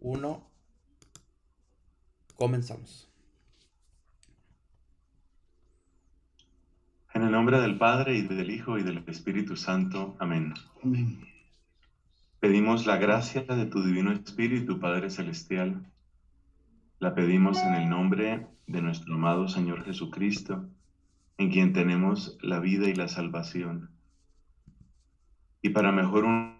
1. Comenzamos. En el nombre del Padre y del Hijo y del Espíritu Santo. Amén. Amén. Pedimos la gracia de tu Divino Espíritu, Padre Celestial. La pedimos en el nombre de nuestro amado Señor Jesucristo, en quien tenemos la vida y la salvación. Y para mejor un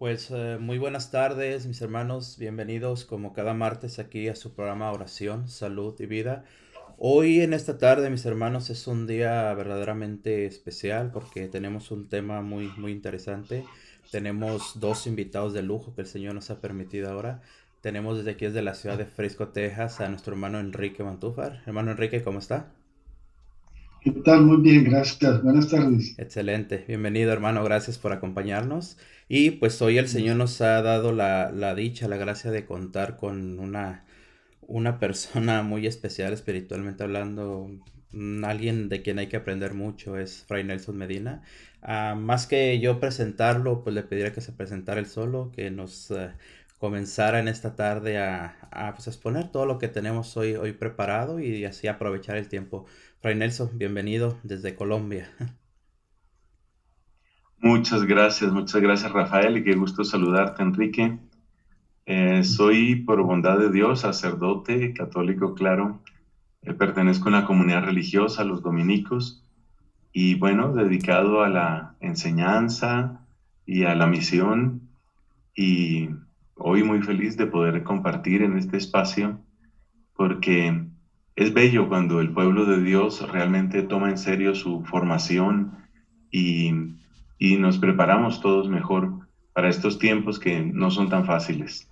pues eh, muy buenas tardes, mis hermanos. Bienvenidos como cada martes aquí a su programa Oración, Salud y Vida. Hoy en esta tarde, mis hermanos, es un día verdaderamente especial porque tenemos un tema muy, muy interesante. Tenemos dos invitados de lujo que el Señor nos ha permitido ahora. Tenemos desde aquí, desde la ciudad de Frisco, Texas, a nuestro hermano Enrique Mantúfar. Hermano Enrique, ¿cómo está? ¿Qué tal? Muy bien, gracias. Buenas tardes. Excelente. Bienvenido, hermano. Gracias por acompañarnos. Y pues hoy el Señor nos ha dado la, la dicha, la gracia de contar con una, una persona muy especial espiritualmente hablando, alguien de quien hay que aprender mucho, es Fray Nelson Medina. Ah, más que yo presentarlo, pues le pediría que se presentara él solo, que nos eh, comenzara en esta tarde a, a pues, exponer todo lo que tenemos hoy, hoy preparado y así aprovechar el tiempo. Fray Nelson, bienvenido desde Colombia. Muchas gracias, muchas gracias Rafael y qué gusto saludarte Enrique. Eh, soy por bondad de Dios sacerdote católico, claro. Eh, pertenezco a una comunidad religiosa, los dominicos, y bueno, dedicado a la enseñanza y a la misión. Y hoy muy feliz de poder compartir en este espacio porque es bello cuando el pueblo de Dios realmente toma en serio su formación y, nos preparamos todos mejor para estos tiempos que no son tan fáciles.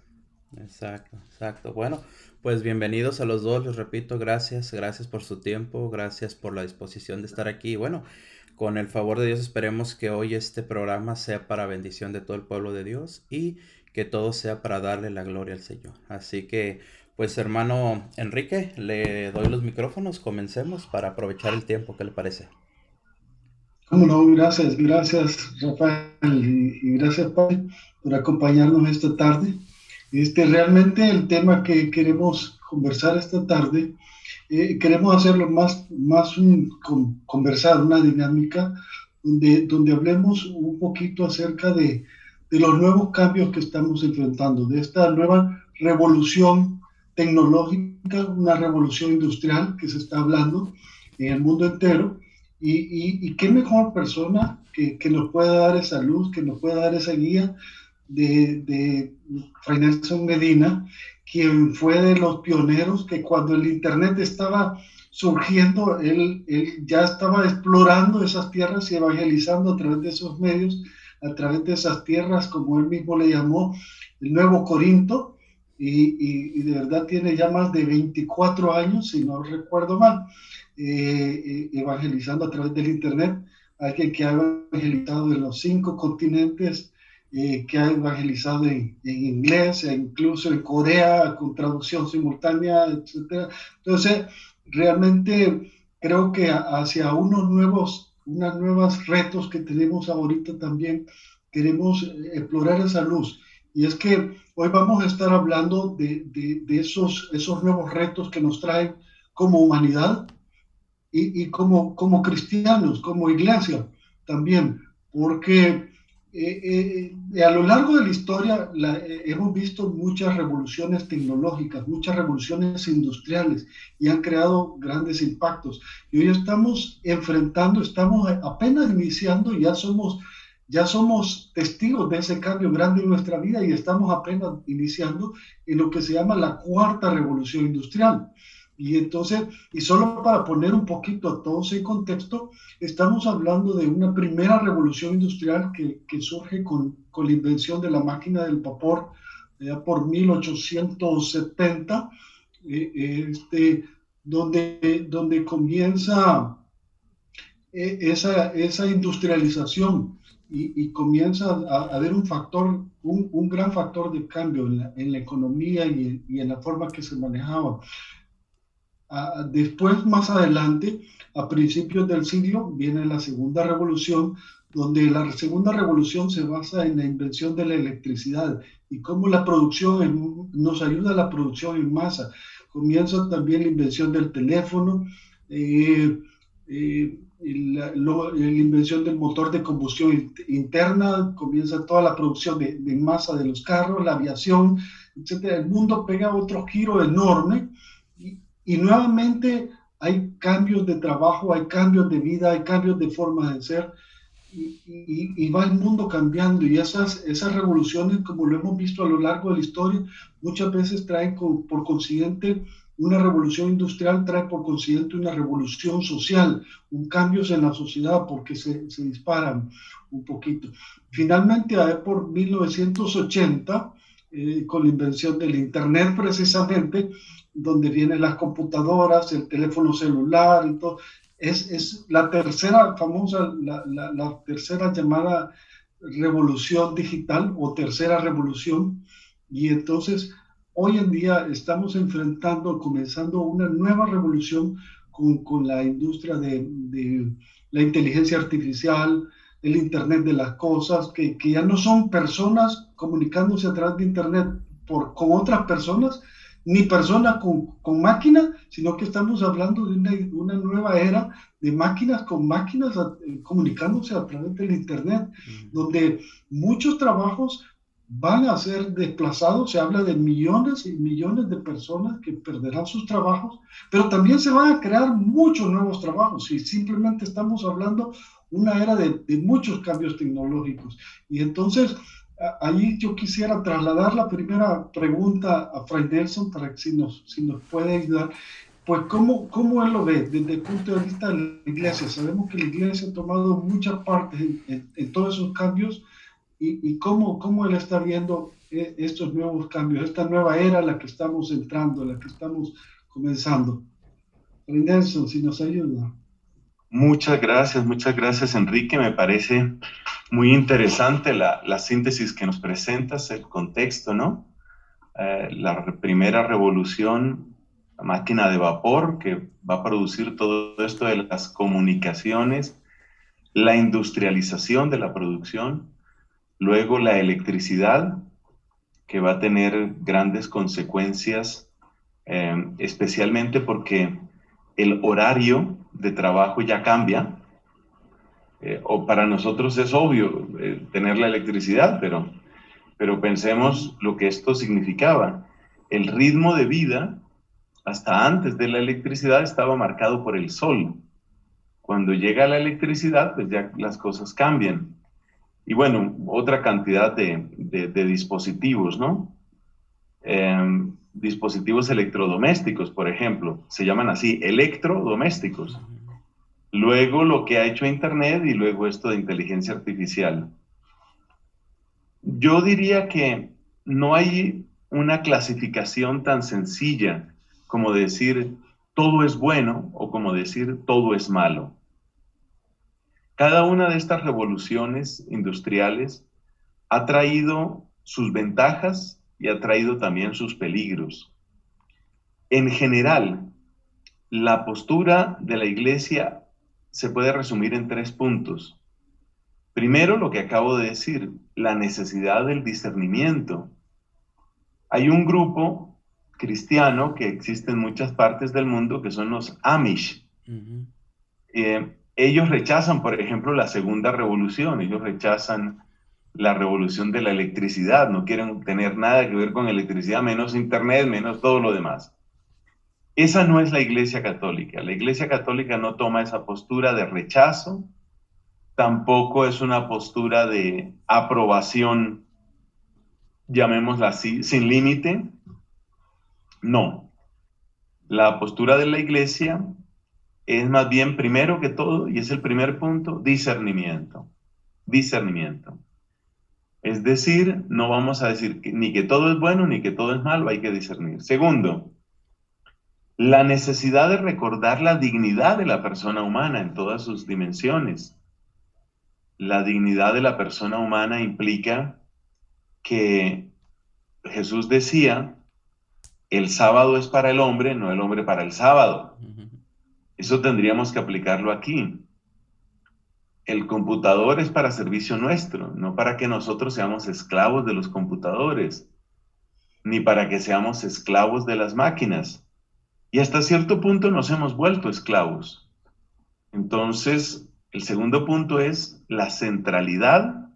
Exacto, exacto. Bueno, pues bienvenidos a los dos, les repito, gracias, gracias por su tiempo, gracias por la disposición de estar aquí. Bueno, con el favor de Dios esperemos que hoy este programa sea para bendición de todo el pueblo de Dios y que todo sea para darle la gloria al Señor. Así que pues hermano Enrique, le doy los micrófonos, comencemos para aprovechar el tiempo, ¿qué le parece? Cómo no, gracias, gracias Rafael y, gracias Padre por acompañarnos esta tarde. Este, realmente el tema que queremos conversar esta tarde, eh, queremos hacerlo más, más un conversar, una dinámica donde, donde hablemos un poquito acerca de, de los nuevos cambios que estamos enfrentando, de esta nueva revolución tecnológica, una revolución industrial que se está hablando en el mundo entero. Y, y, qué mejor persona que, que, nos pueda dar esa luz, que nos pueda dar esa guía de, de Nelson Medina, quien fue de los pioneros que cuando el Internet estaba surgiendo, él, él ya estaba explorando esas tierras y evangelizando a través de esos medios, a través de esas tierras, como él mismo le llamó, el Nuevo Corinto, y, de verdad tiene ya más de 24 años, si no recuerdo mal, eh, eh, evangelizando a través del Internet, alguien que ha evangelizado en los cinco continentes, eh, que ha evangelizado en, inglés, e incluso en Corea, con traducción simultánea, etc. Entonces, realmente creo que hacia unos nuevos, unas nuevas retos que tenemos ahorita también, queremos explorar esa luz y es que hoy vamos a estar hablando de, de, esos, esos nuevos retos que nos traen como humanidad y, y como, como cristianos, como iglesia también, porque eh, eh, a lo largo de la historia eh, hemos visto muchas revoluciones tecnológicas, muchas revoluciones industriales y han creado grandes impactos. Y hoy estamos enfrentando, estamos apenas iniciando, ya somos ya somos testigos de ese cambio grande en nuestra vida y estamos apenas iniciando en lo que se llama la cuarta revolución industrial. Y entonces, y solo para poner un poquito a todos en contexto, estamos hablando de una primera revolución industrial que, que surge con, con, la invención de la máquina del vapor ya por 1870, eh, este, donde, donde comienza eh, esa, esa industrialización y, comienza a, haber un factor, un, un, gran factor de cambio en la, en la economía y, y, en la forma que se manejaba. después, más adelante, a principios del siglo, viene la segunda revolución, donde la segunda revolución se basa en la invención de la electricidad y cómo la producción nos ayuda a la producción en masa. Comienza también la invención del teléfono. Eh, eh, la, invención del motor de combustión interna, comienza toda la producción de, masa de los carros, la aviación, etc. El mundo pega otro giro enorme y, y, nuevamente hay cambios de trabajo, hay cambios de vida, hay cambios de forma de ser y, y, va el mundo cambiando y esas, esas revoluciones, como lo hemos visto a lo largo de la historia, muchas veces traen por consiguiente una revolución industrial trae por consiguiente una revolución social, un cambio en la sociedad porque se, se disparan un poquito. Finalmente, por 1980, eh, con la invención del Internet precisamente, donde vienen las computadoras, el teléfono celular y es, es la tercera famosa, la, la tercera llamada revolución digital o tercera revolución. Y entonces hoy en día estamos enfrentando, comenzando una nueva revolución con, con la industria de, de, la inteligencia artificial, el Internet de las cosas, que, que, ya no son personas comunicándose a través de Internet por, con otras personas, ni personas con, con máquinas, sino que estamos hablando de una, una, nueva era de máquinas con máquinas eh, comunicándose a través del Internet, donde muchos trabajos van a ser desplazados, se habla de millones y millones de personas que perderán sus trabajos, pero también se van a crear muchos nuevos trabajos y simplemente estamos hablando una era de, muchos cambios tecnológicos. Y entonces, ahí yo quisiera trasladar la primera pregunta a Fray Nelson para que si nos, si nos puede ayudar. Pues, ¿cómo, ¿cómo él lo ve desde el punto de vista de la iglesia? Sabemos que la iglesia ha tomado mucha parte en, en, en todos esos cambios, y, cómo, cómo él está viendo eh, estos nuevos cambios, esta nueva era a la que estamos entrando, a la que estamos comenzando. Nelson, si nos ayuda. Muchas gracias, muchas gracias Enrique. Me parece muy interesante la, la síntesis que nos presentas, el contexto, ¿no? Eh, la primera revolución, la máquina de vapor que va a producir todo esto de las comunicaciones, la industrialización de la producción, Luego la electricidad, que va a tener grandes consecuencias, eh, especialmente porque el horario de trabajo ya cambia. Eh, o para nosotros es obvio eh, tener la electricidad, pero, pero pensemos lo que esto significaba. El ritmo de vida, hasta antes de la electricidad, estaba marcado por el sol. Cuando llega la electricidad, pues ya las cosas cambian. Y bueno, otra cantidad de, dispositivos, ¿no? Em, dispositivos electrodomésticos, por ejemplo, se llaman así, electrodomésticos. Luego lo que ha hecho Internet y luego esto de inteligencia artificial. Yo diría que no hay una clasificación tan sencilla como decir todo es bueno o como decir todo es malo. Cada una de estas revoluciones industriales ha traído sus ventajas y ha traído también sus peligros. En general, la postura de la Iglesia se puede resumir en tres puntos. Primero, lo que acabo de decir, la necesidad del discernimiento. Hay un grupo cristiano que existe en muchas partes del mundo que son los Amish ellos rechazan, por ejemplo, la segunda revolución, ellos rechazan la revolución de la electricidad, no quieren tener nada que ver con electricidad, menos internet, menos todo lo demás. Esa no es la Iglesia Católica. La Iglesia Católica no toma esa postura de rechazo, tampoco es una postura de aprobación, llamémosla así, sin límite. No. la postura de la iglesia es más bien primero que todo, y es el primer punto, discernimiento. Discernimiento. Es decir, no vamos a decir ni que todo es bueno ni que todo es malo, hay que discernir. Segundo, la necesidad de recordar la dignidad de la persona humana en todas sus dimensiones. La dignidad de la persona humana implica que Jesús decía, el sábado es para el hombre, no el hombre para el sábado. Eso tendríamos que aplicarlo aquí. El computador es para servicio nuestro, no para que nosotros seamos esclavos de los computadores, ni para que seamos esclavos de las máquinas. Y hasta cierto punto nos hemos vuelto esclavos. Entonces, el segundo punto es la centralidad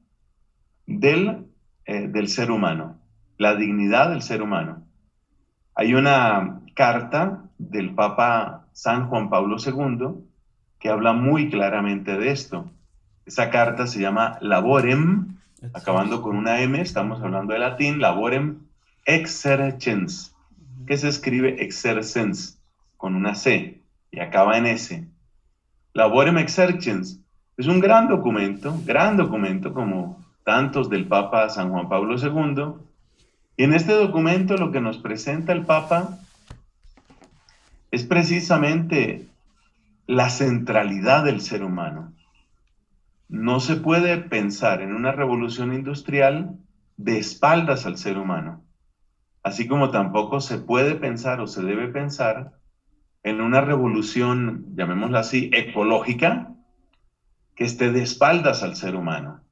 del, eh, del ser humano, la dignidad del ser humano. Hay una carta del Papa San Juan Pablo II que habla muy claramente de esto. Esa carta se llama Laborem, acabando con una M, estamos hablando de latín, Laborem exercens, que se escribe exercens con una C y acaba en S. Laborem exercens es un gran documento, gran documento como tantos del Papa San Juan Pablo II, y en este documento lo que nos presenta el Papa es precisamente la centralidad del ser humano. No se puede pensar en una revolución industrial de espaldas al ser humano, así como tampoco se puede pensar o se debe pensar en una revolución, llamémosla así, ecológica, que esté de espaldas al ser humano,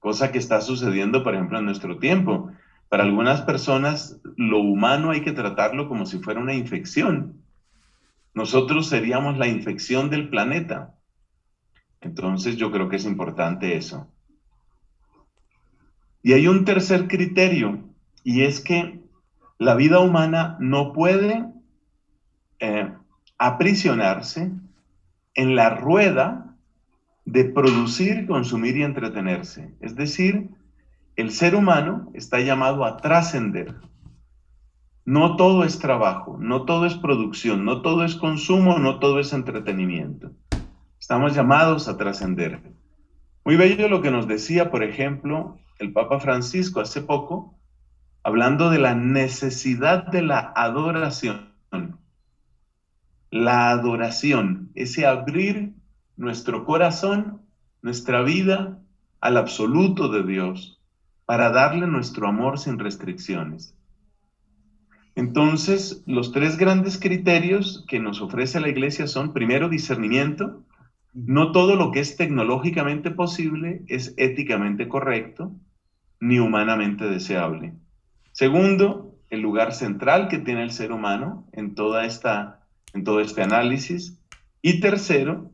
cosa que está sucediendo, por ejemplo, en nuestro tiempo. Para algunas personas, lo humano hay que tratarlo como si fuera una infección. Nosotros seríamos la infección del planeta. Entonces yo creo que es importante eso. Y hay un tercer criterio, y es que la vida humana no puede eh, aprisionarse en la rueda de producir, consumir y entretenerse. Es decir, el ser humano está llamado a trascender. No todo es trabajo, no todo es producción, no todo es consumo, no todo es entretenimiento. Estamos llamados a trascender. Muy bello lo que nos decía, por ejemplo, el Papa Francisco hace poco, hablando de la necesidad de la adoración. La adoración, ese abrir nuestro corazón, nuestra vida al absoluto de Dios, para darle nuestro amor sin restricciones. Entonces, los tres grandes criterios que nos ofrece la iglesia son, primero, discernimiento. No todo lo que es tecnológicamente posible es éticamente correcto ni humanamente deseable. Segundo, el lugar central que tiene el ser humano en, toda esta, en todo este análisis. Y tercero,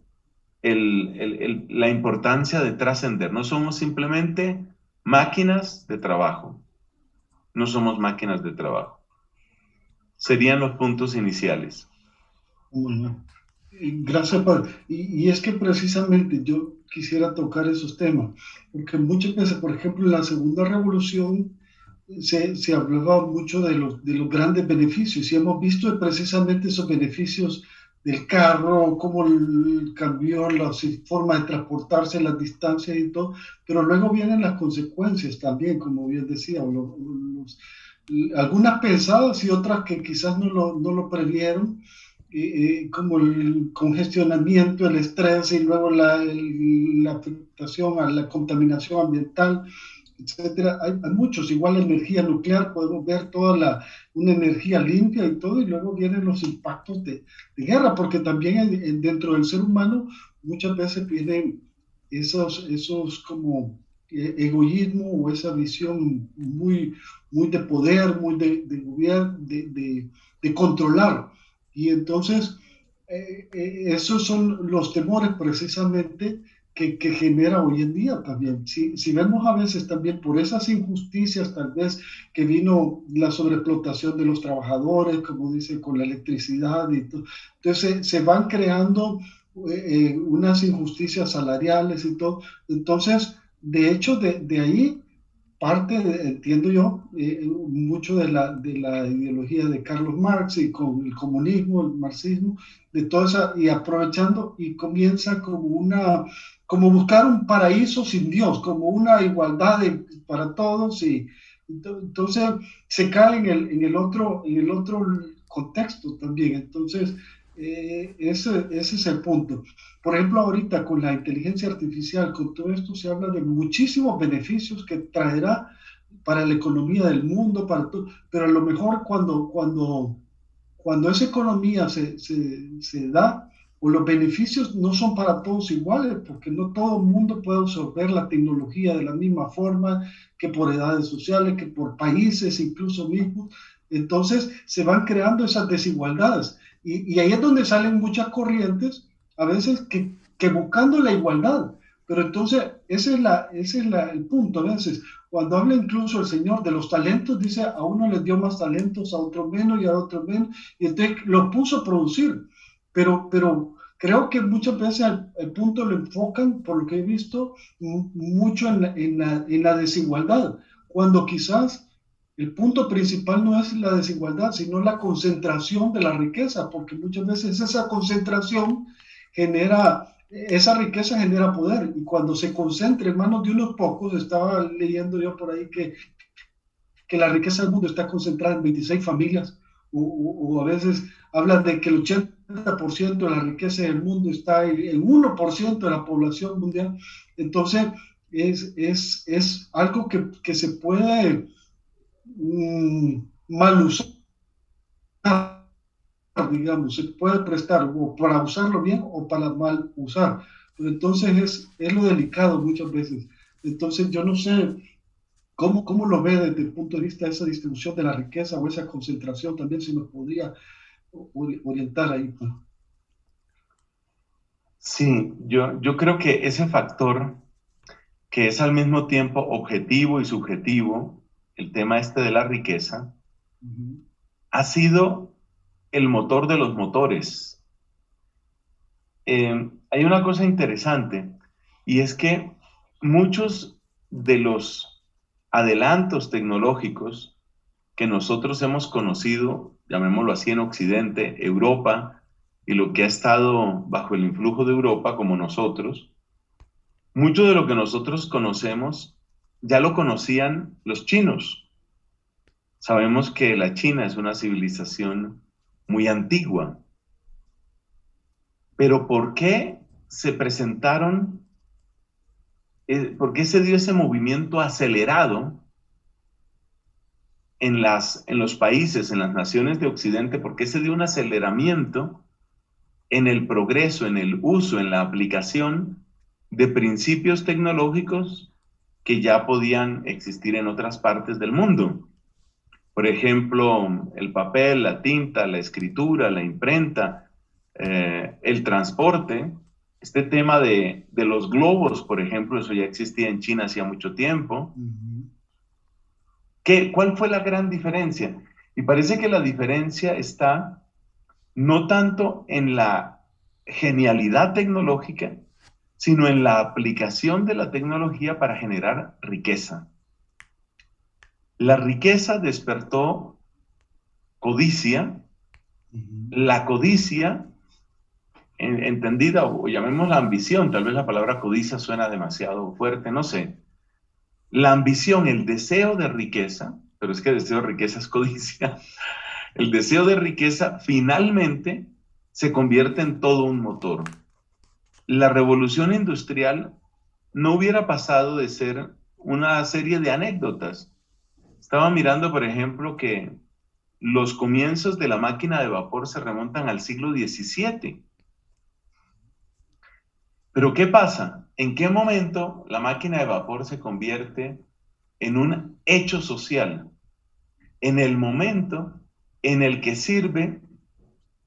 la importancia de trascender. No somos simplemente máquinas de trabajo. No somos máquinas de trabajo. Serían los puntos iniciales. Bueno, gracias, Padre. Y, es que precisamente yo quisiera tocar esos temas, porque muchas veces, por ejemplo, en la segunda revolución se, se hablaba mucho de los, de los grandes beneficios y hemos visto precisamente esos beneficios del carro, cómo cambió la forma de transportarse, las distancias y todo, pero luego vienen las consecuencias también, como bien decía, algunas pensadas y otras que quizás no lo, no lo previeron, como el congestionamiento, el estrés y luego la, la afectación a la contaminación ambiental etcétera. Hay, muchos, igual la energía nuclear, podemos ver toda la, una energía limpia y todo, y luego vienen los impactos de, de guerra, porque también dentro del ser humano muchas veces vienen esos, esos como eh, egoísmo o esa visión muy, muy de poder, muy de, de gobierno, de, de, controlar. Y entonces, eh, eh, esos son los temores precisamente que, genera hoy en día también. Si, si, vemos a veces también por esas injusticias, tal vez que vino la sobreexplotación de los trabajadores, como dice, con la electricidad y todo, entonces se, van creando eh, unas injusticias salariales y todo. Entonces, de hecho, de, de ahí parte, entiendo yo, eh, mucho de la, de la ideología de Carlos Marx y con el comunismo, el marxismo, de toda esa, y aprovechando y comienza como una, como buscar un paraíso sin Dios, como una igualdad para todos y entonces se cae en el, en el, otro, en el otro contexto también. Entonces, eh, ese, ese es el punto. Por ejemplo, ahorita con la inteligencia artificial, con todo esto se habla de muchísimos beneficios que traerá para la economía del mundo, para todo, pero a lo mejor cuando, cuando, cuando esa economía se, se, se da, o los beneficios no son para todos iguales, porque no todo el mundo puede absorber la tecnología de la misma forma que por edades sociales, que por países incluso mismos. Entonces se van creando esas desigualdades. Y, y ahí es donde salen muchas corrientes, a veces que, que buscando la igualdad. Pero entonces ese es, la, ese es la, el punto a veces. Cuando habla incluso el Señor de los talentos, dice a uno les dio más talentos, a otro menos y a otro menos, y entonces lo puso a producir pero, pero creo que muchas veces el, punto lo enfocan, por lo que he visto, mucho en en, la, en la, desigualdad, cuando quizás el punto principal no es la desigualdad, sino la concentración de la riqueza, porque muchas veces esa concentración genera, esa riqueza genera poder, y cuando se concentra en manos de unos pocos, estaba leyendo yo por ahí que, que la riqueza del mundo está concentrada en 26 familias, o, o, o a veces hablan de que el 80 ciento de la riqueza del mundo está en 1% de la población mundial. Entonces, es, es, es algo que, que, se puede mmm, mal usar, digamos, se puede prestar o para usarlo bien o para mal usar. Pero entonces es, es lo delicado muchas veces. Entonces, yo no sé cómo, cómo lo ve desde el punto de vista de esa distribución de la riqueza o esa concentración también, si nos podría orientar ahí. Pues. Sí, yo, yo creo que ese factor que es al mismo tiempo objetivo y subjetivo, el tema este de la riqueza, ha sido el motor de los motores. Eh, hay una cosa interesante y es que muchos de los adelantos tecnológicos que nosotros hemos conocido llamémoslo así, en Occidente, Europa, y lo que ha estado bajo el influjo de Europa como nosotros, mucho de lo que nosotros conocemos ya lo conocían los chinos. Sabemos que la China es una civilización muy antigua. Pero ¿por qué se presentaron, eh, por qué se dio ese movimiento acelerado en, las, en los países, en las naciones de Occidente, porque se dio un aceleramiento en el progreso, en el uso, en la aplicación de principios tecnológicos que ya podían existir en otras partes del mundo. Por ejemplo, el papel, la tinta, la escritura, la imprenta, eh, el transporte. Este tema de, de, los globos, por ejemplo, eso ya existía en China hacía mucho tiempo. ¿Cuál fue la gran diferencia? Y parece que la diferencia está no tanto en la genialidad tecnológica, sino en la aplicación de la tecnología para generar riqueza. La riqueza despertó codicia, la codicia, entendida o llamémosla ambición, tal vez la palabra codicia suena demasiado fuerte, no sé, la ambición, el deseo de riqueza, pero es que el deseo de riqueza es codicia, el deseo de riqueza finalmente se convierte en todo un motor. La revolución industrial no hubiera pasado de ser una serie de anécdotas. Estaba mirando, por ejemplo, que los comienzos de la máquina de vapor se remontan al siglo XVII. Pero ¿qué pasa? ¿En qué momento la máquina de vapor se convierte en un hecho social? En el momento en el que sirve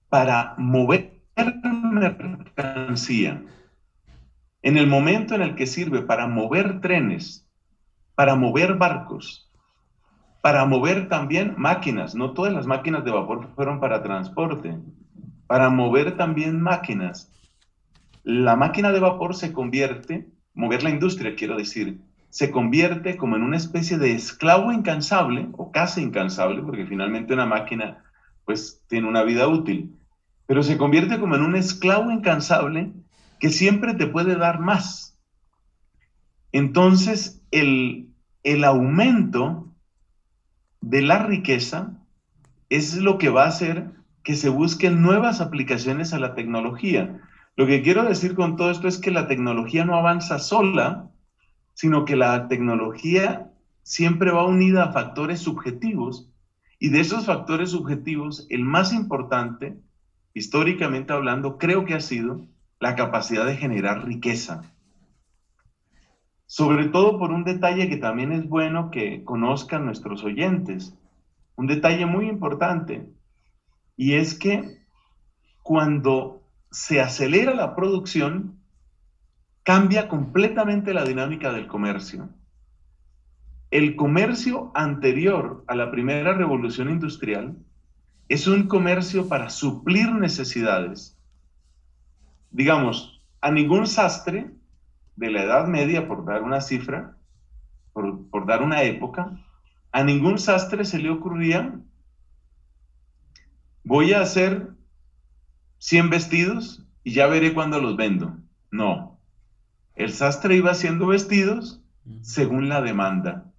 para mover mercancía, en el momento en el que sirve para mover trenes, para mover barcos, para mover también máquinas. No todas las máquinas de vapor fueron para transporte, para mover también máquinas la máquina de vapor se convierte, mover la industria, quiero decir, se convierte como en una especie de esclavo incansable o casi incansable, porque finalmente una máquina pues tiene una vida útil, pero se convierte como en un esclavo incansable que siempre te puede dar más. Entonces, el, el aumento de la riqueza es lo que va a hacer que se busquen nuevas aplicaciones a la tecnología. Lo que quiero decir con todo esto es que la tecnología no avanza sola, sino que la tecnología siempre va unida a factores subjetivos y de esos factores subjetivos, el más importante, históricamente hablando, creo que ha sido la capacidad de generar riqueza. Sobre todo por un detalle que también es bueno que conozcan nuestros oyentes, un detalle muy importante, y es que cuando se acelera la producción, cambia completamente la dinámica del comercio. El comercio anterior a la primera revolución industrial es un comercio para suplir necesidades. Digamos, a ningún sastre de la Edad Media, por dar una cifra, por, por dar una época, a ningún sastre se le ocurría, voy a hacer 100 vestidos y ya veré cuándo los vendo. No, el sastre iba haciendo vestidos según la demanda.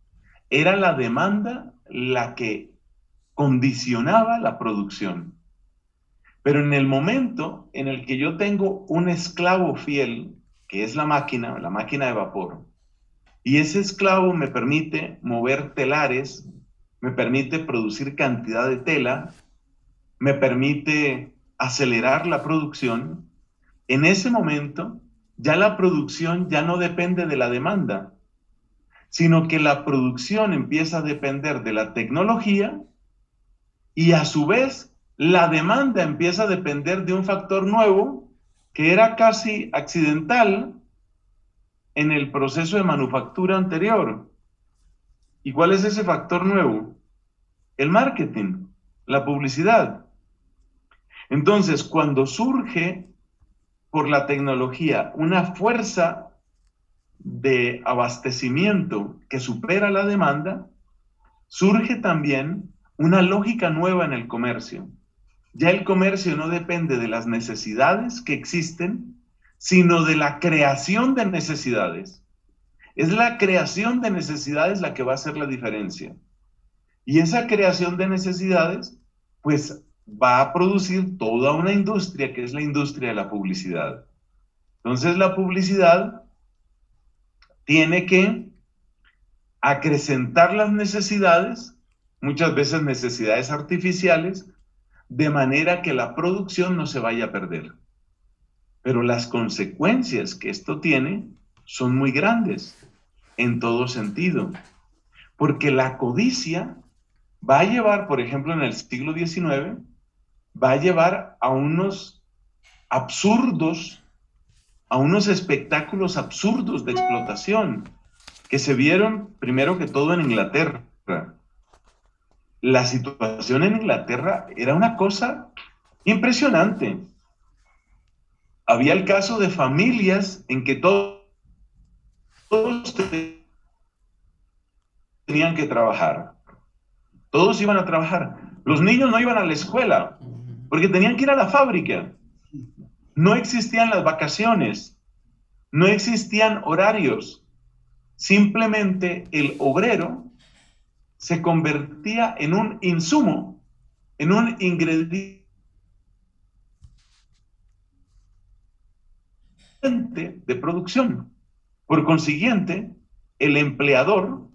Era la demanda la que condicionaba la producción. Pero en el momento en el que yo tengo un esclavo fiel, que es la máquina, la máquina de vapor, y ese esclavo me permite mover telares, me permite producir cantidad de tela, me permite acelerar la producción, en ese momento ya la producción ya no depende de la demanda, sino que la producción empieza a depender de la tecnología y a su vez la demanda empieza a depender de un factor nuevo que era casi accidental en el proceso de manufactura anterior. ¿Y cuál es ese factor nuevo? El marketing, la publicidad. Entonces, cuando surge por la tecnología una fuerza de abastecimiento que supera la demanda, surge también una lógica nueva en el comercio. Ya el comercio no depende de las necesidades que existen, sino de la creación de necesidades. Es la creación de necesidades la que va a hacer la diferencia. Y esa creación de necesidades, pues va a producir toda una industria que es la industria de la publicidad. Entonces la publicidad tiene que acrecentar las necesidades, muchas veces necesidades artificiales, de manera que la producción no se vaya a perder. Pero las consecuencias que esto tiene son muy grandes en todo sentido, porque la codicia va a llevar, por ejemplo, en el siglo XIX, va a llevar a unos absurdos, a unos espectáculos absurdos de explotación que se vieron primero que todo en Inglaterra. La situación en Inglaterra era una cosa impresionante. Había el caso de familias en que todos, todos tenían que trabajar. Todos iban a trabajar. Los niños no iban a la escuela porque tenían que ir a la fábrica. No existían las vacaciones, no existían horarios. Simplemente el obrero se convertía en un insumo, en un ingrediente de producción. Por consiguiente, el empleador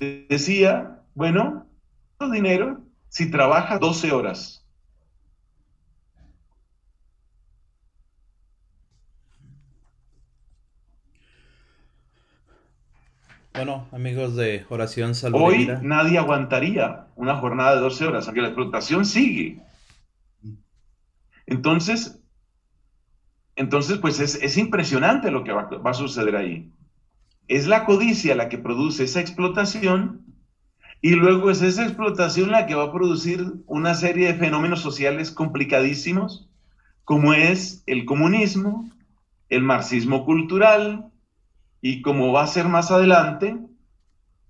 decía, bueno, dinero si trabaja 12 horas. Bueno, amigos de Oración Salud. Hoy nadie aguantaría una jornada de 12 horas, aunque la explotación sigue. Entonces, entonces pues es, es impresionante lo que va, va a suceder ahí. Es la codicia la que produce esa explotación y luego es esa explotación la que va a producir una serie de fenómenos sociales complicadísimos, como es el comunismo, el marxismo cultural y como va a ser más adelante,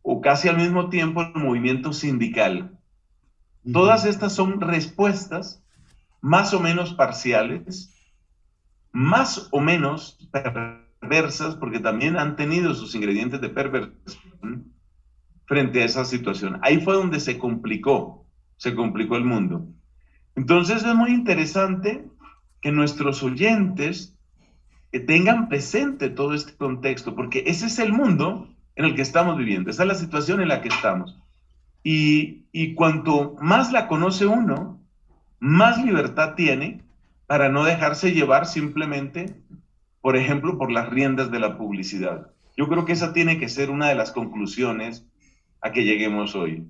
o casi al mismo tiempo, el movimiento sindical. Todas estas son respuestas más o menos parciales, más o menos perversas, porque también han tenido sus ingredientes de perversión frente a esa situación. Ahí fue donde se complicó, se complicó el mundo. Entonces es muy interesante que nuestros oyentes que tengan presente todo este contexto, porque ese es el mundo en el que estamos viviendo, esa es la situación en la que estamos. Y, y cuanto más la conoce uno, más libertad tiene para no dejarse llevar simplemente, por ejemplo, por las riendas de la publicidad. Yo creo que esa tiene que ser una de las conclusiones a que lleguemos hoy.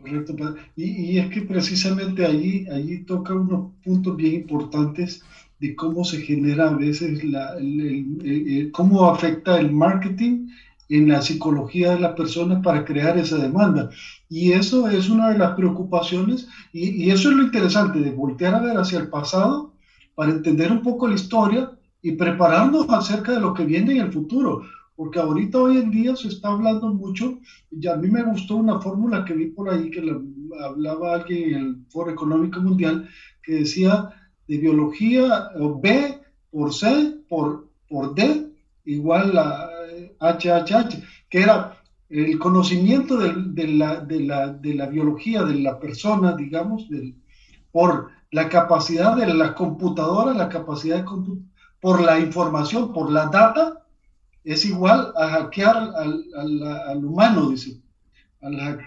Correcto, y, y, es que precisamente allí, allí toca unos puntos bien importantes de cómo se genera a veces, la, cómo afecta el marketing en la psicología de las personas para crear esa demanda. Y eso es una de las preocupaciones y, y, eso es lo interesante de voltear a ver hacia el pasado para entender un poco la historia y prepararnos acerca de lo que viene en el futuro. Porque ahorita hoy en día se está hablando mucho, y a mí me gustó una fórmula que vi por ahí que hablaba alguien en el Foro Económico Mundial, que decía de biología, B por C por, por D igual a HHH, que era el conocimiento de, la, de, la, de, la, biología de la persona, digamos, por la capacidad de la computadora, la capacidad de por la información, por la data, es igual a hackear al, al, al humano, dice. A la,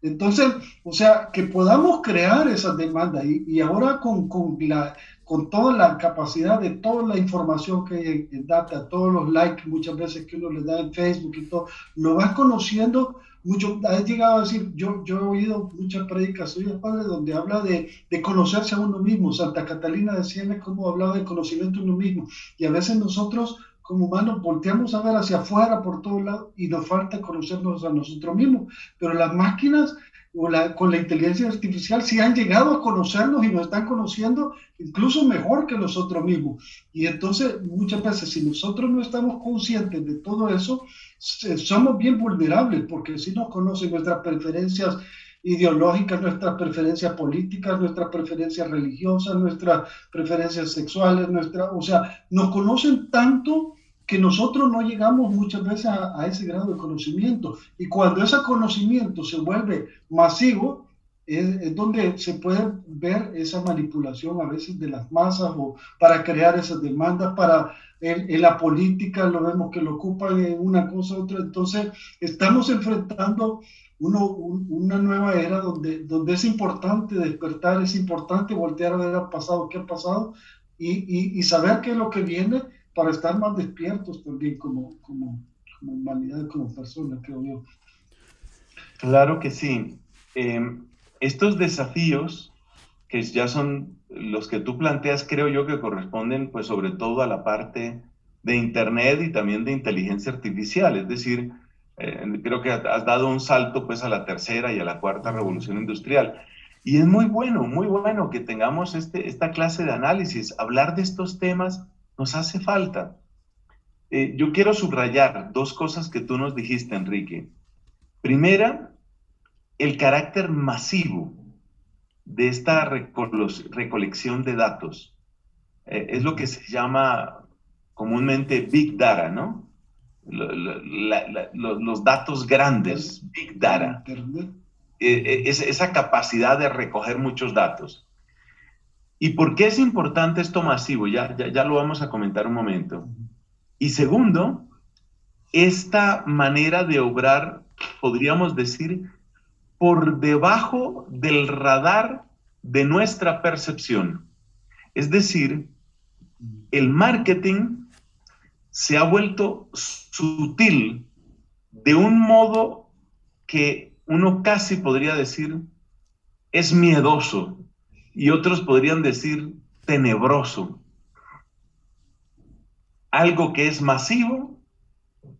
entonces, o sea, que podamos crear esa demanda y, y ahora con, con, la, con toda la capacidad de toda la información que hay en data, todos los likes muchas veces que uno le da en Facebook y todo, lo vas conociendo mucho. Has llegado a decir, yo, yo he oído muchas predicas el padre, donde habla de, de, conocerse a uno mismo. Santa Catalina decía cómo hablaba de conocimiento a uno mismo. Y a veces nosotros como humanos volteamos a ver hacia afuera por todos lados y nos falta conocernos a nosotros mismos. Pero las máquinas o la, con la inteligencia artificial sí han llegado a conocernos y nos están conociendo incluso mejor que nosotros mismos. Y entonces muchas veces si nosotros no estamos conscientes de todo eso, somos bien vulnerables porque si nos conocen nuestras preferencias ideológicas, nuestras preferencias políticas, nuestras preferencias religiosas, nuestras preferencias sexuales, nuestra, o sea, nos conocen tanto que nosotros no llegamos muchas veces a, ese grado de conocimiento. Y cuando ese conocimiento se vuelve masivo, es, donde se puede ver esa manipulación a veces de las masas o para crear esas demandas, para en, la política lo vemos que lo ocupan en una cosa u otra. Entonces, estamos enfrentando uno, una nueva era donde, donde es importante despertar, es importante voltear a ver al pasado, qué ha pasado y, y, y saber qué es lo que viene para estar más despiertos también como, como, como humanidad, como persona, creo yo. Claro que sí. Em, estos desafíos, que ya son los que tú planteas, creo yo que corresponden pues sobre todo a la parte de Internet y también de inteligencia artificial, es decir, eh, creo que has dado un salto pues a la tercera y a la cuarta revolución industrial. Y es muy bueno, muy bueno que tengamos este, esta clase de análisis, hablar de estos temas nos hace falta. Eh, yo quiero subrayar dos cosas que tú nos dijiste, Enrique. Primera, el carácter masivo de esta recolección de datos. Eh, es lo que se llama comúnmente Big Data, ¿no? los datos grandes, Big Data. Eh, esa capacidad de recoger muchos datos. ¿Y por qué es importante esto masivo? Ya, ya, lo vamos a comentar un momento. Y segundo, esta manera de obrar, podríamos decir, por debajo del radar de nuestra percepción. Es decir, el marketing se ha vuelto sutil de un modo que uno casi podría decir es miedoso y otros podrían decir tenebroso. Algo que es masivo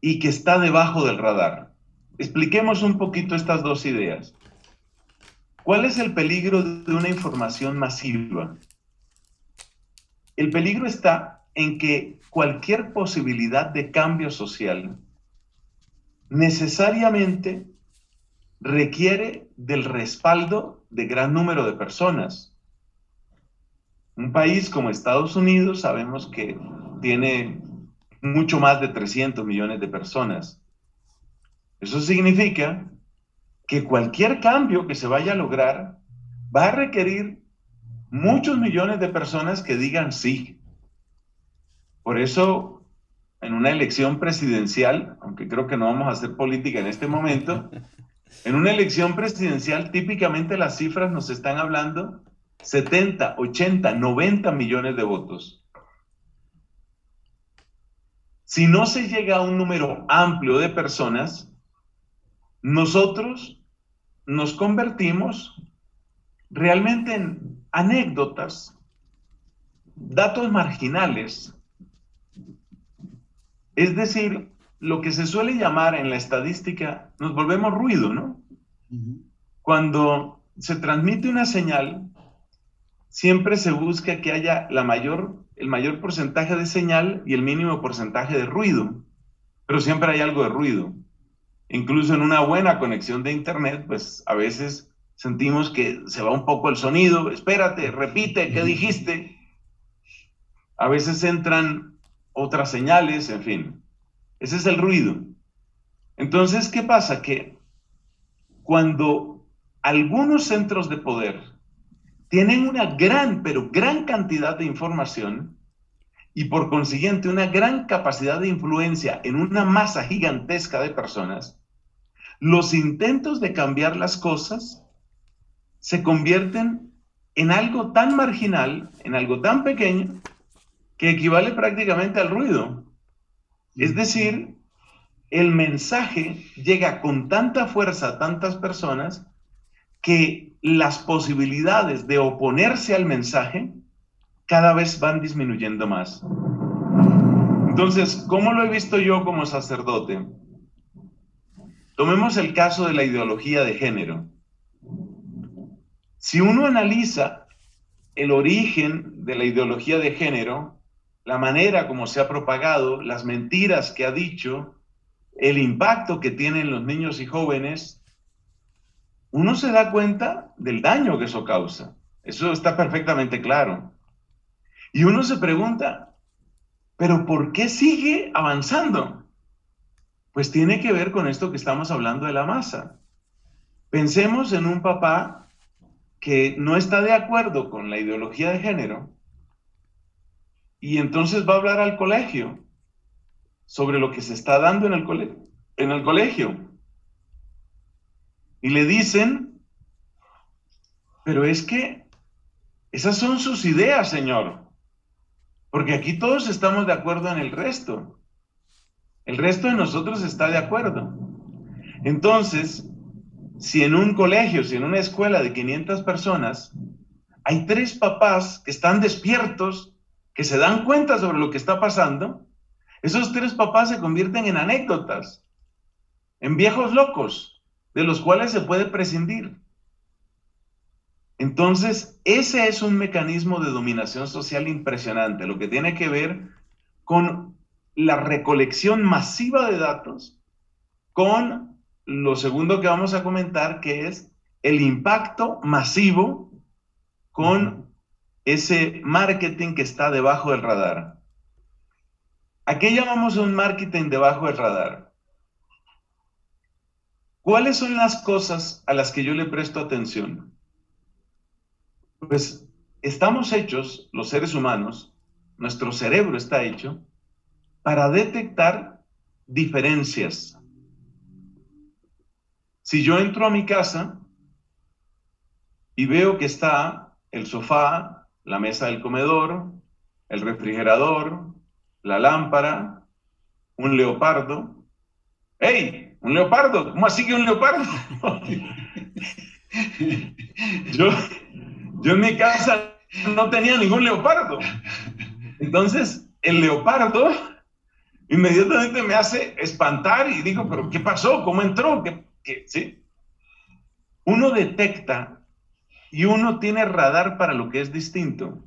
y que está debajo del radar. Expliquemos un poquito estas dos ideas. ¿Cuál es el peligro de una información masiva? El peligro está en que cualquier posibilidad de cambio social necesariamente requiere del respaldo de gran número de personas. Un país como Estados Unidos sabemos que tiene mucho más de 300 millones de personas. Eso significa que cualquier cambio que se vaya a lograr va a requerir muchos millones de personas que digan sí. Por eso, en una elección presidencial, aunque creo que no vamos a hacer política en este momento, en una elección presidencial típicamente las cifras nos están hablando 70, 80, 90 millones de votos. Si no se llega a un número amplio de personas, nosotros nos convertimos realmente en anécdotas, datos marginales. Es decir, lo que se suele llamar en la estadística, nos volvemos ruido, ¿no? Cuando se transmite una señal, siempre se busca que haya la mayor, el mayor porcentaje de señal y el mínimo porcentaje de ruido, pero siempre hay algo de ruido. Incluso en una buena conexión de Internet, pues a veces sentimos que se va un poco el sonido, espérate, repite, ¿qué dijiste? A veces entran otras señales, en fin. Ese es el ruido. Entonces, ¿qué pasa? Que cuando algunos centros de poder tienen una gran, pero gran cantidad de información y por consiguiente una gran capacidad de influencia en una masa gigantesca de personas, los intentos de cambiar las cosas se convierten en algo tan marginal, en algo tan pequeño, que equivale prácticamente al ruido. Es decir, el mensaje llega con tanta fuerza a tantas personas que las posibilidades de oponerse al mensaje cada vez van disminuyendo más. Entonces, ¿cómo lo he visto yo como sacerdote? Tomemos el caso de la ideología de género. Si uno analiza el origen de la ideología de género, la manera como se ha propagado, las mentiras que ha dicho, el impacto que tienen los niños y jóvenes, uno se da cuenta del daño que eso causa. Eso está perfectamente claro. Y uno se pregunta, ¿pero por qué sigue avanzando? Pues tiene que ver con esto que estamos hablando de la masa. Pensemos en un papá que no está de acuerdo con la ideología de género y entonces va a hablar al colegio sobre lo que se está dando en el, colegio. Y le dicen, pero es que esas son sus ideas, Señor. Porque aquí todos estamos de acuerdo en el resto. El resto de nosotros está de acuerdo. Entonces, si en un colegio, si en una escuela de 500 personas, hay tres papás que están despiertos, que se dan cuenta sobre lo que está pasando, esos tres papás se convierten en anécdotas, en viejos locos, de los cuales se puede prescindir. Entonces, ese es un mecanismo de dominación social impresionante, lo que tiene que ver con la recolección masiva de datos, con lo segundo que vamos a comentar, que es el impacto masivo con ese marketing que está debajo del radar. ¿A qué llamamos un marketing debajo del radar? ¿Cuáles son las cosas a las que yo le presto atención? Pues estamos hechos, los seres humanos, nuestro cerebro está hecho para detectar diferencias. Si yo entro a mi casa y veo que está el sofá, la mesa del comedor, el refrigerador, la lámpara, un leopardo. ¡Ey! ¿Un leopardo? ¿Cómo así que un leopardo? yo, yo en mi casa no tenía ningún leopardo. Entonces, el leopardo inmediatamente me hace espantar y digo, pero ¿qué pasó? ¿Cómo entró? ¿Qué, ¿Sí? Uno detecta y uno tiene radar para lo que es distinto.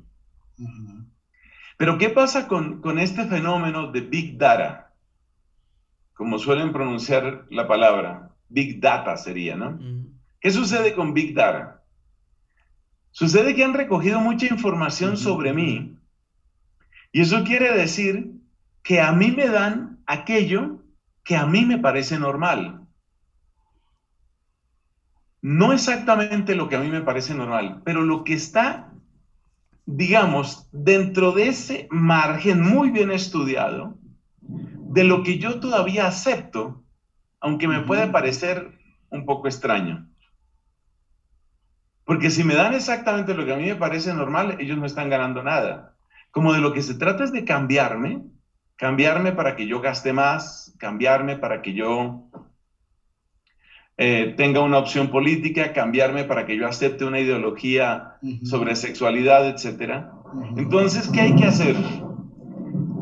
Pero ¿qué pasa con, con este fenómeno de Big Data? Como suelen pronunciar la palabra, Big Data sería, ¿no? ¿Qué sucede con Big Data? Sucede que han recogido mucha información sobre mí y eso quiere decir que a mí me dan aquello que a mí me parece normal. No exactamente lo que a mí me parece normal, pero lo que está, digamos, dentro de ese margen muy bien estudiado, de lo que yo todavía acepto, aunque me puede parecer un poco extraño. Porque si me dan exactamente lo que a mí me parece normal, ellos no están ganando nada. Como de lo que se trata es de cambiarme, cambiarme para que yo gaste más, cambiarme para que yo eh, tenga una opción política, cambiarme para que yo acepte una ideología sobre sexualidad, etc. Entonces, ¿qué hay que hacer?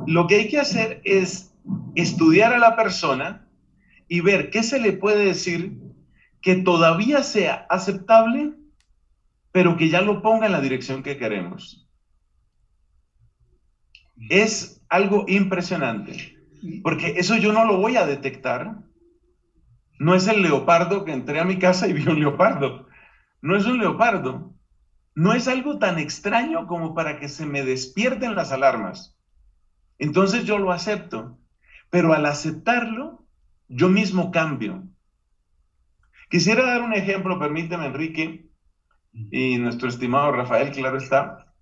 Lo que hay que hacer es estudiar a la persona y ver qué se le puede decir que todavía sea aceptable, pero que ya lo ponga en la dirección que queremos. Es algo impresionante, porque eso yo no lo voy a detectar no es el leopardo que entré a mi casa y vi un leopardo. No es un leopardo. No es algo tan extraño como para que se me despierten las alarmas. Entonces yo lo acepto. Pero al aceptarlo, yo mismo cambio. Quisiera dar un ejemplo, permíteme, Enrique, y nuestro estimado Rafael, claro está.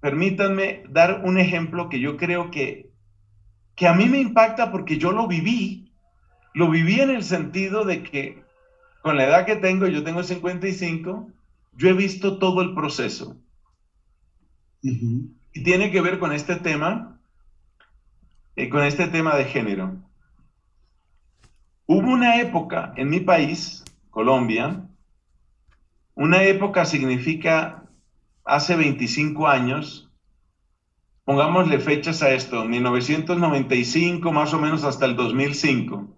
Permítanme dar un ejemplo que yo creo que, que a mí me impacta porque yo lo viví lo viví en el sentido de que con la edad que tengo, yo tengo 55, yo he visto todo el proceso. Y tiene que ver con este tema, eh, con este tema de género. Hubo una época en mi país, Colombia, una época significa hace 25 años, pongámosle fechas a esto, 1995 más o menos hasta el 2005.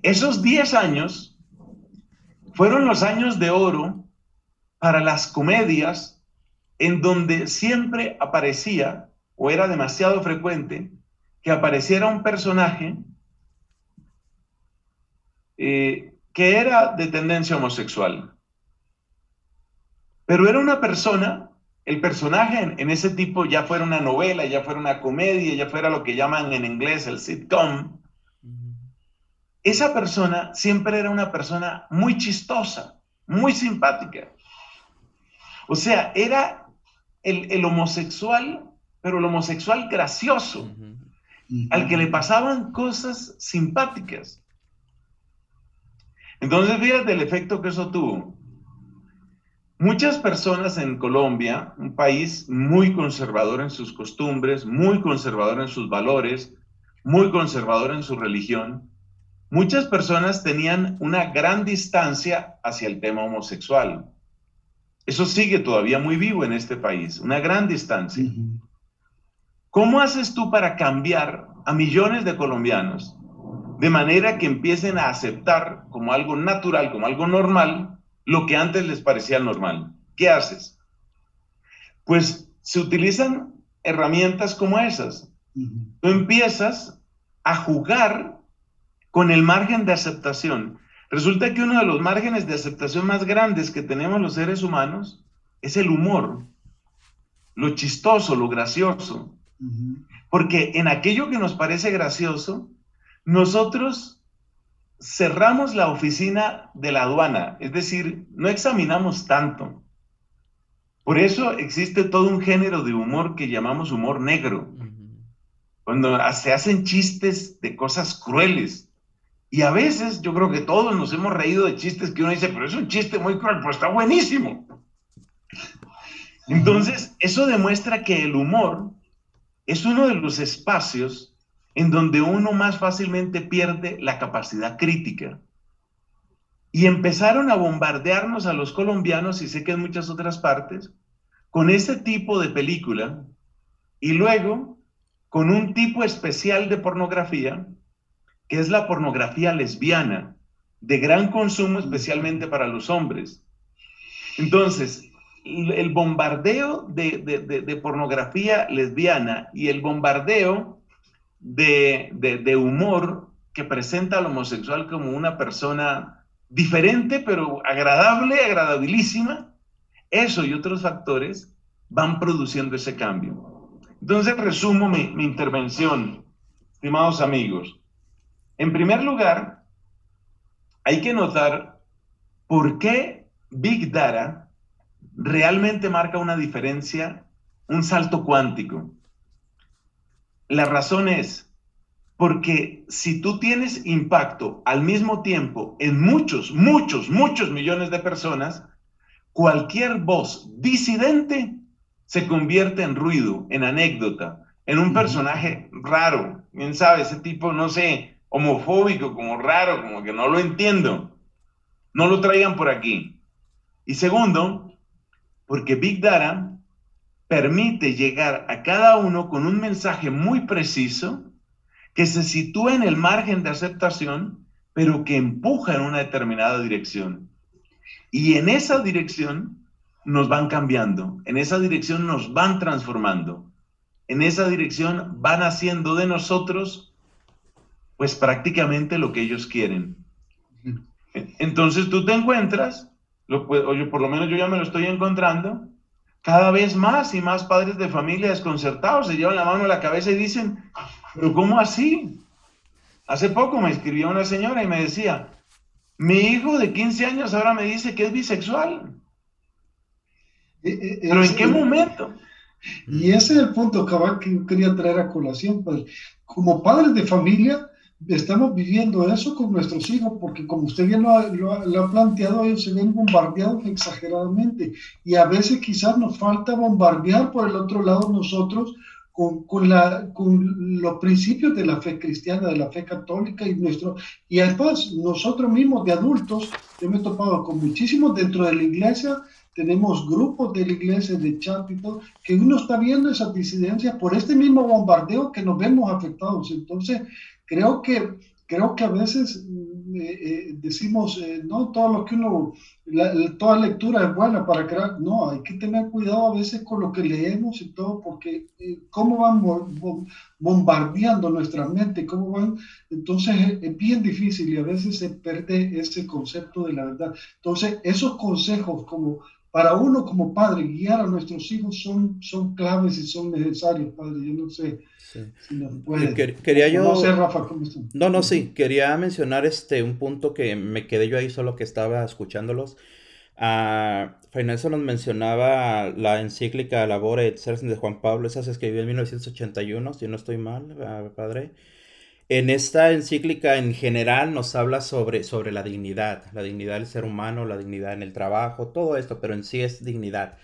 Esos 10 años fueron los años de oro para las comedias en donde siempre aparecía, o era demasiado frecuente, que apareciera un personaje eh, que era de tendencia homosexual. Pero era una persona, el personaje en, en, ese tipo ya fuera una novela, ya fuera una comedia, ya fuera lo que llaman en inglés el sitcom, esa persona siempre era una persona muy chistosa, muy simpática. O sea, era el, homosexual, pero el homosexual gracioso, al que le pasaban cosas simpáticas. Entonces, fíjate el efecto que eso tuvo. Muchas personas en Colombia, un país muy conservador en sus costumbres, muy conservador en sus valores, muy conservador en su religión, muchas personas tenían una gran distancia hacia el tema homosexual. Eso sigue todavía muy vivo en este país, una gran distancia. ¿Cómo haces tú para cambiar a millones de colombianos de manera que empiecen a aceptar como algo natural, como algo normal, lo que antes les parecía normal? ¿Qué haces? Pues se utilizan herramientas como esas. Tú empiezas a jugar con el margen de aceptación. Resulta que uno de los márgenes de aceptación más grandes que tenemos los seres humanos es el humor, lo chistoso, lo gracioso. Porque en aquello que nos parece gracioso, nosotros cerramos la oficina de la aduana, es decir, no examinamos tanto. Por eso existe todo un género de humor que llamamos humor negro, cuando se hacen chistes de cosas crueles, y a veces yo creo que todos nos hemos reído de chistes que uno dice, pero es un chiste muy cruel, pero está buenísimo. Entonces, eso demuestra que el humor es uno de los espacios en donde uno más fácilmente pierde la capacidad crítica. Y empezaron a bombardearnos a los colombianos, y sé que en muchas otras partes, con ese tipo de película, y luego con un tipo especial de pornografía que es la pornografía lesbiana, de gran consumo especialmente para los hombres. Entonces, el bombardeo de, pornografía lesbiana y el bombardeo de, humor que presenta al homosexual como una persona diferente, pero agradable, agradabilísima, eso y otros factores van produciendo ese cambio. Entonces resumo mi, mi intervención, estimados amigos. En primer lugar, hay que notar por qué Big Data realmente marca una diferencia, un salto cuántico. La razón es porque si tú tienes impacto al mismo tiempo en muchos, muchos, muchos millones de personas, cualquier voz disidente se convierte en ruido, en anécdota, en un personaje raro. Bien sabe, ese tipo, no sé, homofóbico, como raro, como que no lo entiendo. No lo traigan por aquí. Y segundo, porque Big Data permite llegar a cada uno con un mensaje muy preciso que se sitúa en el margen de aceptación, pero que empuja en una determinada dirección. Y en esa dirección nos van cambiando, en esa dirección nos van transformando, en esa dirección van haciendo de nosotros, pues prácticamente lo que ellos quieren. Entonces tú te encuentras lo, o por lo menos yo ya me lo estoy encontrando, cada vez más y más padres de familia desconcertados se llevan la mano a la cabeza y dicen, pero ¿cómo así? Hace poco me escribió una señora y me decía, mi hijo de 15 años ahora me dice que es bisexual. Eh, eh, ¿Pero en qué momento? Y ese es el punto cabal que yo quería traer a colación. Pues, como padres de familia, estamos viviendo eso con nuestros hijos, porque como usted bien lo ha, planteado, ellos se ven bombardeados exageradamente. Y a veces quizás nos falta bombardear por el otro lado nosotros con, con, la, con los principios de la fe cristiana, de la fe católica y nuestro... Y además, nosotros mismos de adultos, yo me he topado con muchísimos dentro de la iglesia, tenemos grupos de la iglesia, de chat y todo, que uno está viendo esa disidencia por este mismo bombardeo que nos vemos afectados. Entonces, creo que, creo que a veces mm, eh, eh, decimos, eh, no, todo lo que uno, toda lectura es buena para crear, no, hay que tener cuidado a veces con lo que leemos y todo, porque cómo van bombardeando nuestra mente, cómo van, entonces es bien difícil y a veces se pierde ese concepto de la verdad. Entonces, esos consejos como para uno como padre, guiar a nuestros hijos son, son claves y son necesarios, padre. Yo no sé si nos puede. Quería yo... No sé, Rafa, ¿cómo No, no, sí. Quería mencionar este, un punto que me quedé yo ahí solo que estaba escuchándolos. Uh, nos mencionaba la encíclica Labore et de Juan Pablo, esa se escribió en 1981, si no estoy mal, ah, padre. En esta encíclica en general nos habla sobre, sobre la dignidad, la dignidad del ser humano, la dignidad en el trabajo, todo esto, pero en sí es dignidad.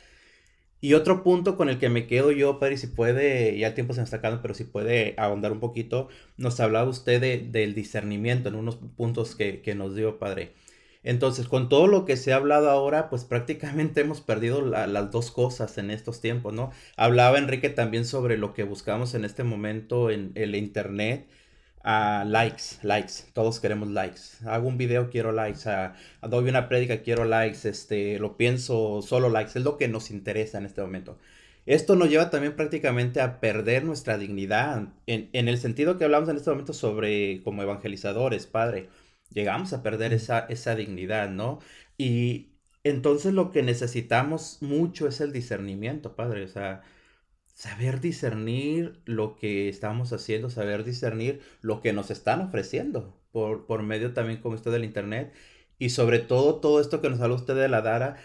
Y otro punto con el que me quedo yo, Padre, si puede, ya el tiempo se me está acabando, pero si puede ahondar un poquito, nos hablaba usted del discernimiento en unos puntos que, nos dio, Padre. Entonces, con todo lo que se ha hablado ahora, pues prácticamente hemos perdido las dos cosas en estos tiempos, ¿no? Hablaba Enrique también sobre lo que buscamos en este momento en el Internet, a likes, likes, todos queremos likes. Hago un video, quiero likes. doy una prédica, quiero likes. Este, lo pienso, solo likes. Es lo que nos interesa en este momento. Esto nos lleva también prácticamente a perder nuestra dignidad. En, el sentido que hablamos en este momento sobre como evangelizadores, padre. Llegamos a perder esa, esa dignidad, ¿no? Y entonces lo que necesitamos mucho es el discernimiento, padre. O sea, saber discernir lo que estamos haciendo, saber discernir lo que nos están ofreciendo por, por medio también como esto del internet y sobre todo todo esto que nos habla usted de la Dara,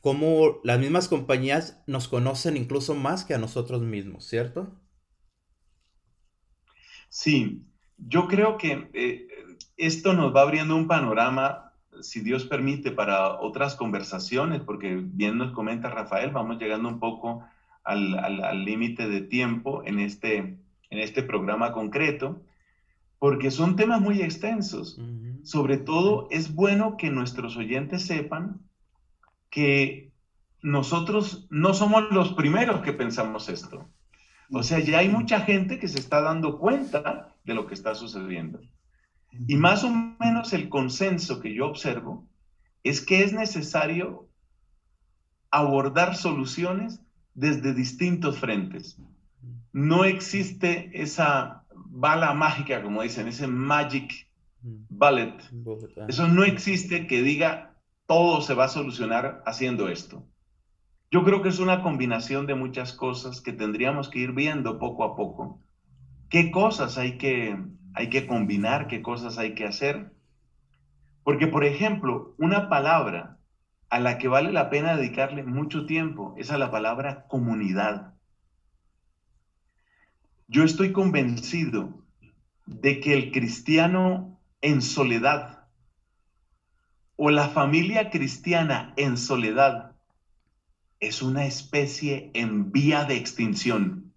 como las mismas compañías nos conocen incluso más que a nosotros mismos, ¿cierto? Sí, yo creo que eh, esto nos va abriendo un panorama, si Dios permite, para otras conversaciones, porque bien nos comenta Rafael, vamos llegando un poco al límite de tiempo en este, en este programa concreto, porque son temas muy extensos. Sobre todo es bueno que nuestros oyentes sepan que nosotros no somos los primeros que pensamos esto. O sea, ya hay mucha gente que se está dando cuenta de lo que está sucediendo. Y más o menos el consenso que yo observo es que es necesario abordar soluciones desde distintos frentes. No existe esa bala mágica, como dicen, ese magic bullet. Eso no existe que diga todo se va a solucionar haciendo esto. Yo creo que es una combinación de muchas cosas que tendríamos que ir viendo poco a poco. ¿Qué cosas hay que, hay que combinar? ¿Qué cosas hay que hacer? Porque, por ejemplo, una palabra a la que vale la pena dedicarle mucho tiempo es a la palabra comunidad. Yo estoy convencido de que el cristiano en soledad o la familia cristiana en soledad es una especie en vía de extinción.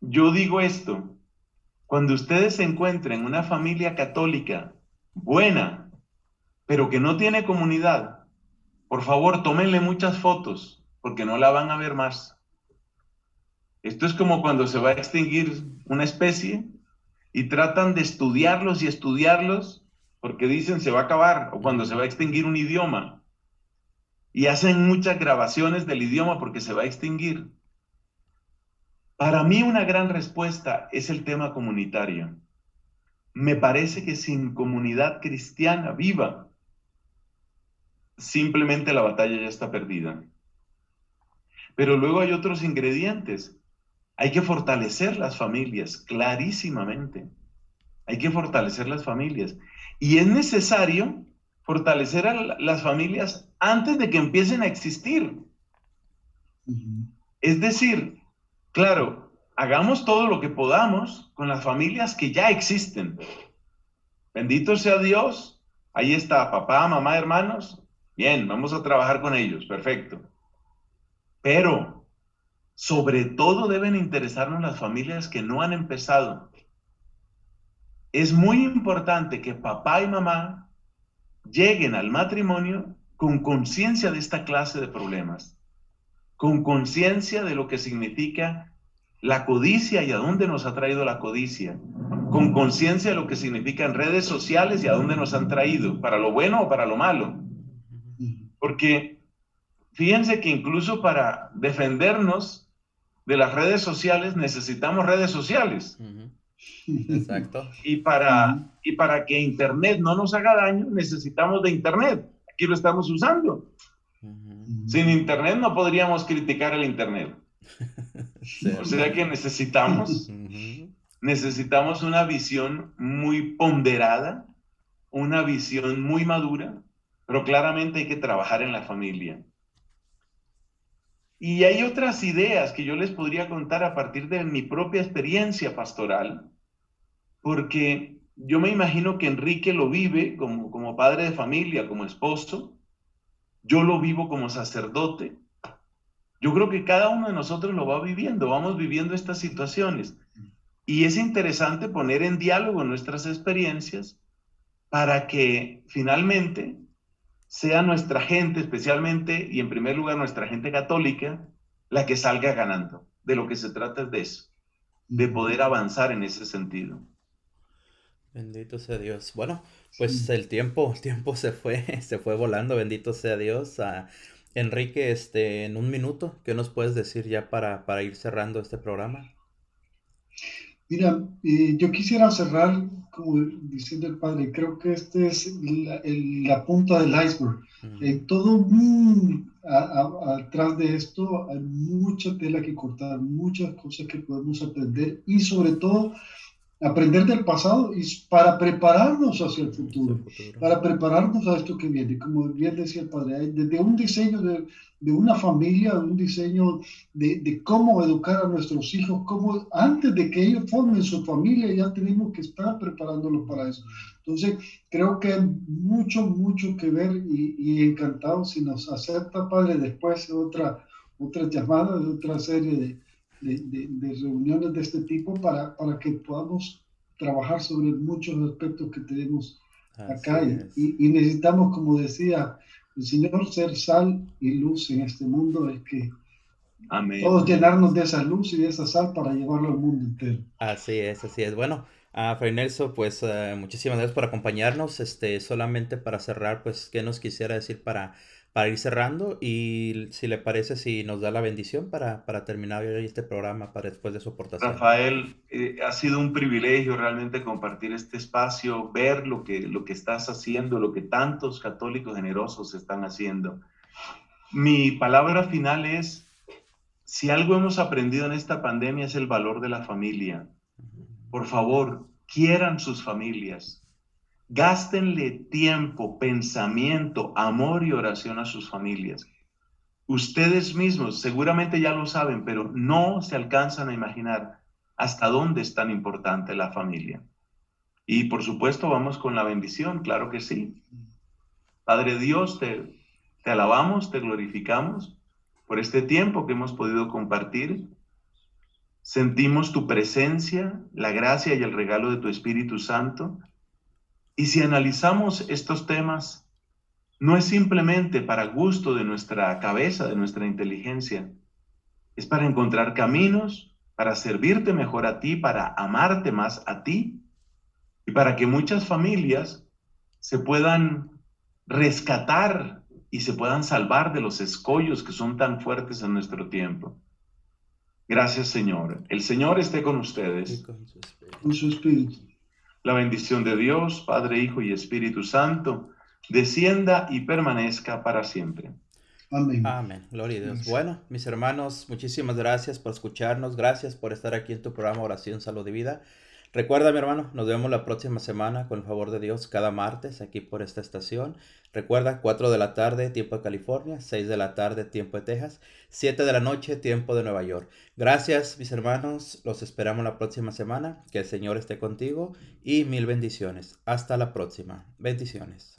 Yo digo esto, cuando ustedes encuentren una familia católica buena, pero que no tiene comunidad, por favor tómenle muchas fotos, porque no la van a ver más. Esto es como cuando se va a extinguir una especie y tratan de estudiarlos y estudiarlos porque dicen se va a acabar, o cuando se va a extinguir un idioma y hacen muchas grabaciones del idioma porque se va a extinguir. Para mí una gran respuesta es el tema comunitario. Me parece que sin comunidad cristiana viva, simplemente la batalla ya está perdida. Pero luego hay otros ingredientes. Hay que fortalecer las familias, clarísimamente. Hay que fortalecer las familias. Y es necesario fortalecer a las familias antes de que empiecen a existir. Es decir, claro, hagamos todo lo que podamos con las familias que ya existen. Bendito sea Dios. Ahí está, papá, mamá, hermanos. Bien, vamos a trabajar con ellos. Perfecto. Pero, sobre todo deben interesarnos las familias que no han empezado. Es muy importante que papá y mamá lleguen al matrimonio con conciencia de esta clase de problemas, con conciencia de lo que significa la codicia y a dónde nos ha traído la codicia, con conciencia de lo que significan redes sociales y a dónde nos han traído, para lo bueno o para lo malo. Porque fíjense que incluso para defendernos de las redes sociales necesitamos redes sociales. Exacto. Y para, y para que Internet no nos haga daño, necesitamos de Internet. Aquí lo estamos usando. Sin Internet no podríamos criticar el Internet. O sea que necesitamos, necesitamos una visión muy ponderada, una visión muy madura, pero claramente hay que trabajar en la familia. Y hay otras ideas que yo les podría contar a partir de mi propia experiencia pastoral, porque yo me imagino que Enrique lo vive como, como padre de familia, como esposo, yo lo vivo como sacerdote. Yo creo que cada uno de nosotros lo va viviendo, vamos viviendo estas situaciones. Y es interesante poner en diálogo nuestras experiencias para que finalmente sea nuestra gente, especialmente y en primer lugar nuestra gente católica, la que salga ganando. De lo que se trata es de eso, de poder avanzar en ese sentido. Bendito sea Dios. Bueno, pues el tiempo, el tiempo se fue, se fue volando, bendito sea Dios. Ah, Enrique, este, en un minuto, ¿qué nos puedes decir ya para, para ir cerrando este programa? Mira, eh, yo quisiera cerrar, como diciendo el padre, creo que este es la, punta del iceberg. En todo atrás de esto hay mucha tela que cortar, muchas cosas que podemos aprender y sobre todo aprender del pasado y para prepararnos hacia el futuro, para prepararnos a esto que viene. Como bien decía el padre, desde un diseño de, de una familia, un diseño de, de, cómo educar a nuestros hijos, cómo antes de que ellos formen su familia ya tenemos que estar preparándolos para eso. Entonces, creo que hay mucho, mucho que ver y, y encantado si nos acepta, padre, después de otra, otra llamada, de otra serie de de, reuniones de este tipo para, para que podamos trabajar sobre muchos aspectos que tenemos acá. Y, necesitamos, como decía el Señor, ser sal y luz en este mundo. Es que todos llenarnos de esa luz y de esa sal para llevarlo al mundo entero. Así es, así es. Bueno, a Fray Nelson, pues uh, muchísimas gracias por acompañarnos. Este, solamente para cerrar, pues, ¿qué nos quisiera decir para para ir cerrando y si le parece, si nos da la bendición para, para terminar este programa, para después de su aportación. Rafael, eh, ha sido un privilegio realmente compartir este espacio, ver lo que, lo que estás haciendo, lo que tantos católicos generosos están haciendo. Mi palabra final es, si algo hemos aprendido en esta pandemia es el valor de la familia. Por favor, quieran sus familias Gástenle tiempo, pensamiento, amor y oración a sus familias. Ustedes mismos seguramente ya lo saben, pero no se alcanzan a imaginar hasta dónde es tan importante la familia. Y por supuesto vamos con la bendición, claro que sí. Padre Dios, te, te alabamos, te glorificamos por este tiempo que hemos podido compartir. Sentimos tu presencia, la gracia y el regalo de tu Espíritu Santo y si analizamos estos temas, no es simplemente para gusto de nuestra cabeza, de nuestra inteligencia, es para encontrar caminos, para servirte mejor a ti, para amarte más a ti y para que muchas familias se puedan rescatar y se puedan salvar de los escollos que son tan fuertes en nuestro tiempo. Gracias Señor. El Señor esté con ustedes. Con su espíritu. La bendición de Dios, Padre, Hijo y Espíritu Santo, descienda y permanezca para siempre. Amén. Amén. Gloria a Dios. Bueno, mis hermanos, muchísimas gracias por escucharnos. Gracias por estar aquí en tu programa Oración, Salud y Vida. Recuerda, mi hermano, nos vemos la próxima semana con el favor de Dios cada martes aquí por esta estación. Recuerda, 4 de la tarde, tiempo de California, 6 de la tarde, tiempo de Texas, 7 de la noche, tiempo de Nueva York. Gracias, mis hermanos. Los esperamos la próxima semana. Que el Señor esté contigo y mil bendiciones. Hasta la próxima. Bendiciones.